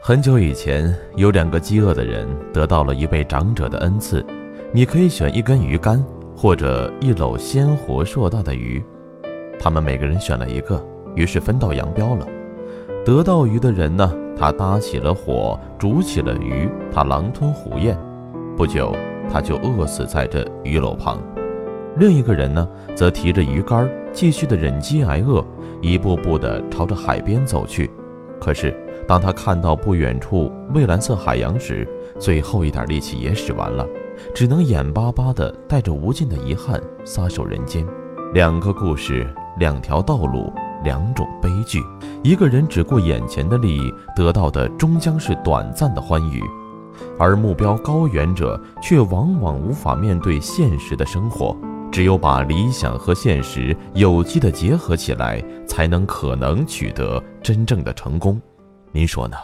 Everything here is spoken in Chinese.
很久以前，有两个饥饿的人得到了一位长者的恩赐，你可以选一根鱼竿，或者一篓鲜活硕大的鱼。他们每个人选了一个，于是分道扬镳了。得到鱼的人呢，他搭起了火，煮起了鱼，他狼吞虎咽，不久他就饿死在这鱼篓旁。另一个人呢，则提着鱼竿，继续的忍饥挨饿，一步步的朝着海边走去。可是，当他看到不远处蔚蓝色海洋时，最后一点力气也使完了，只能眼巴巴的带着无尽的遗憾撒手人间。两个故事，两条道路，两种悲剧。一个人只顾眼前的利益，得到的终将是短暂的欢愉；而目标高远者却往往无法面对现实的生活。只有把理想和现实有机的结合起来，才能可能取得真正的成功。您说呢？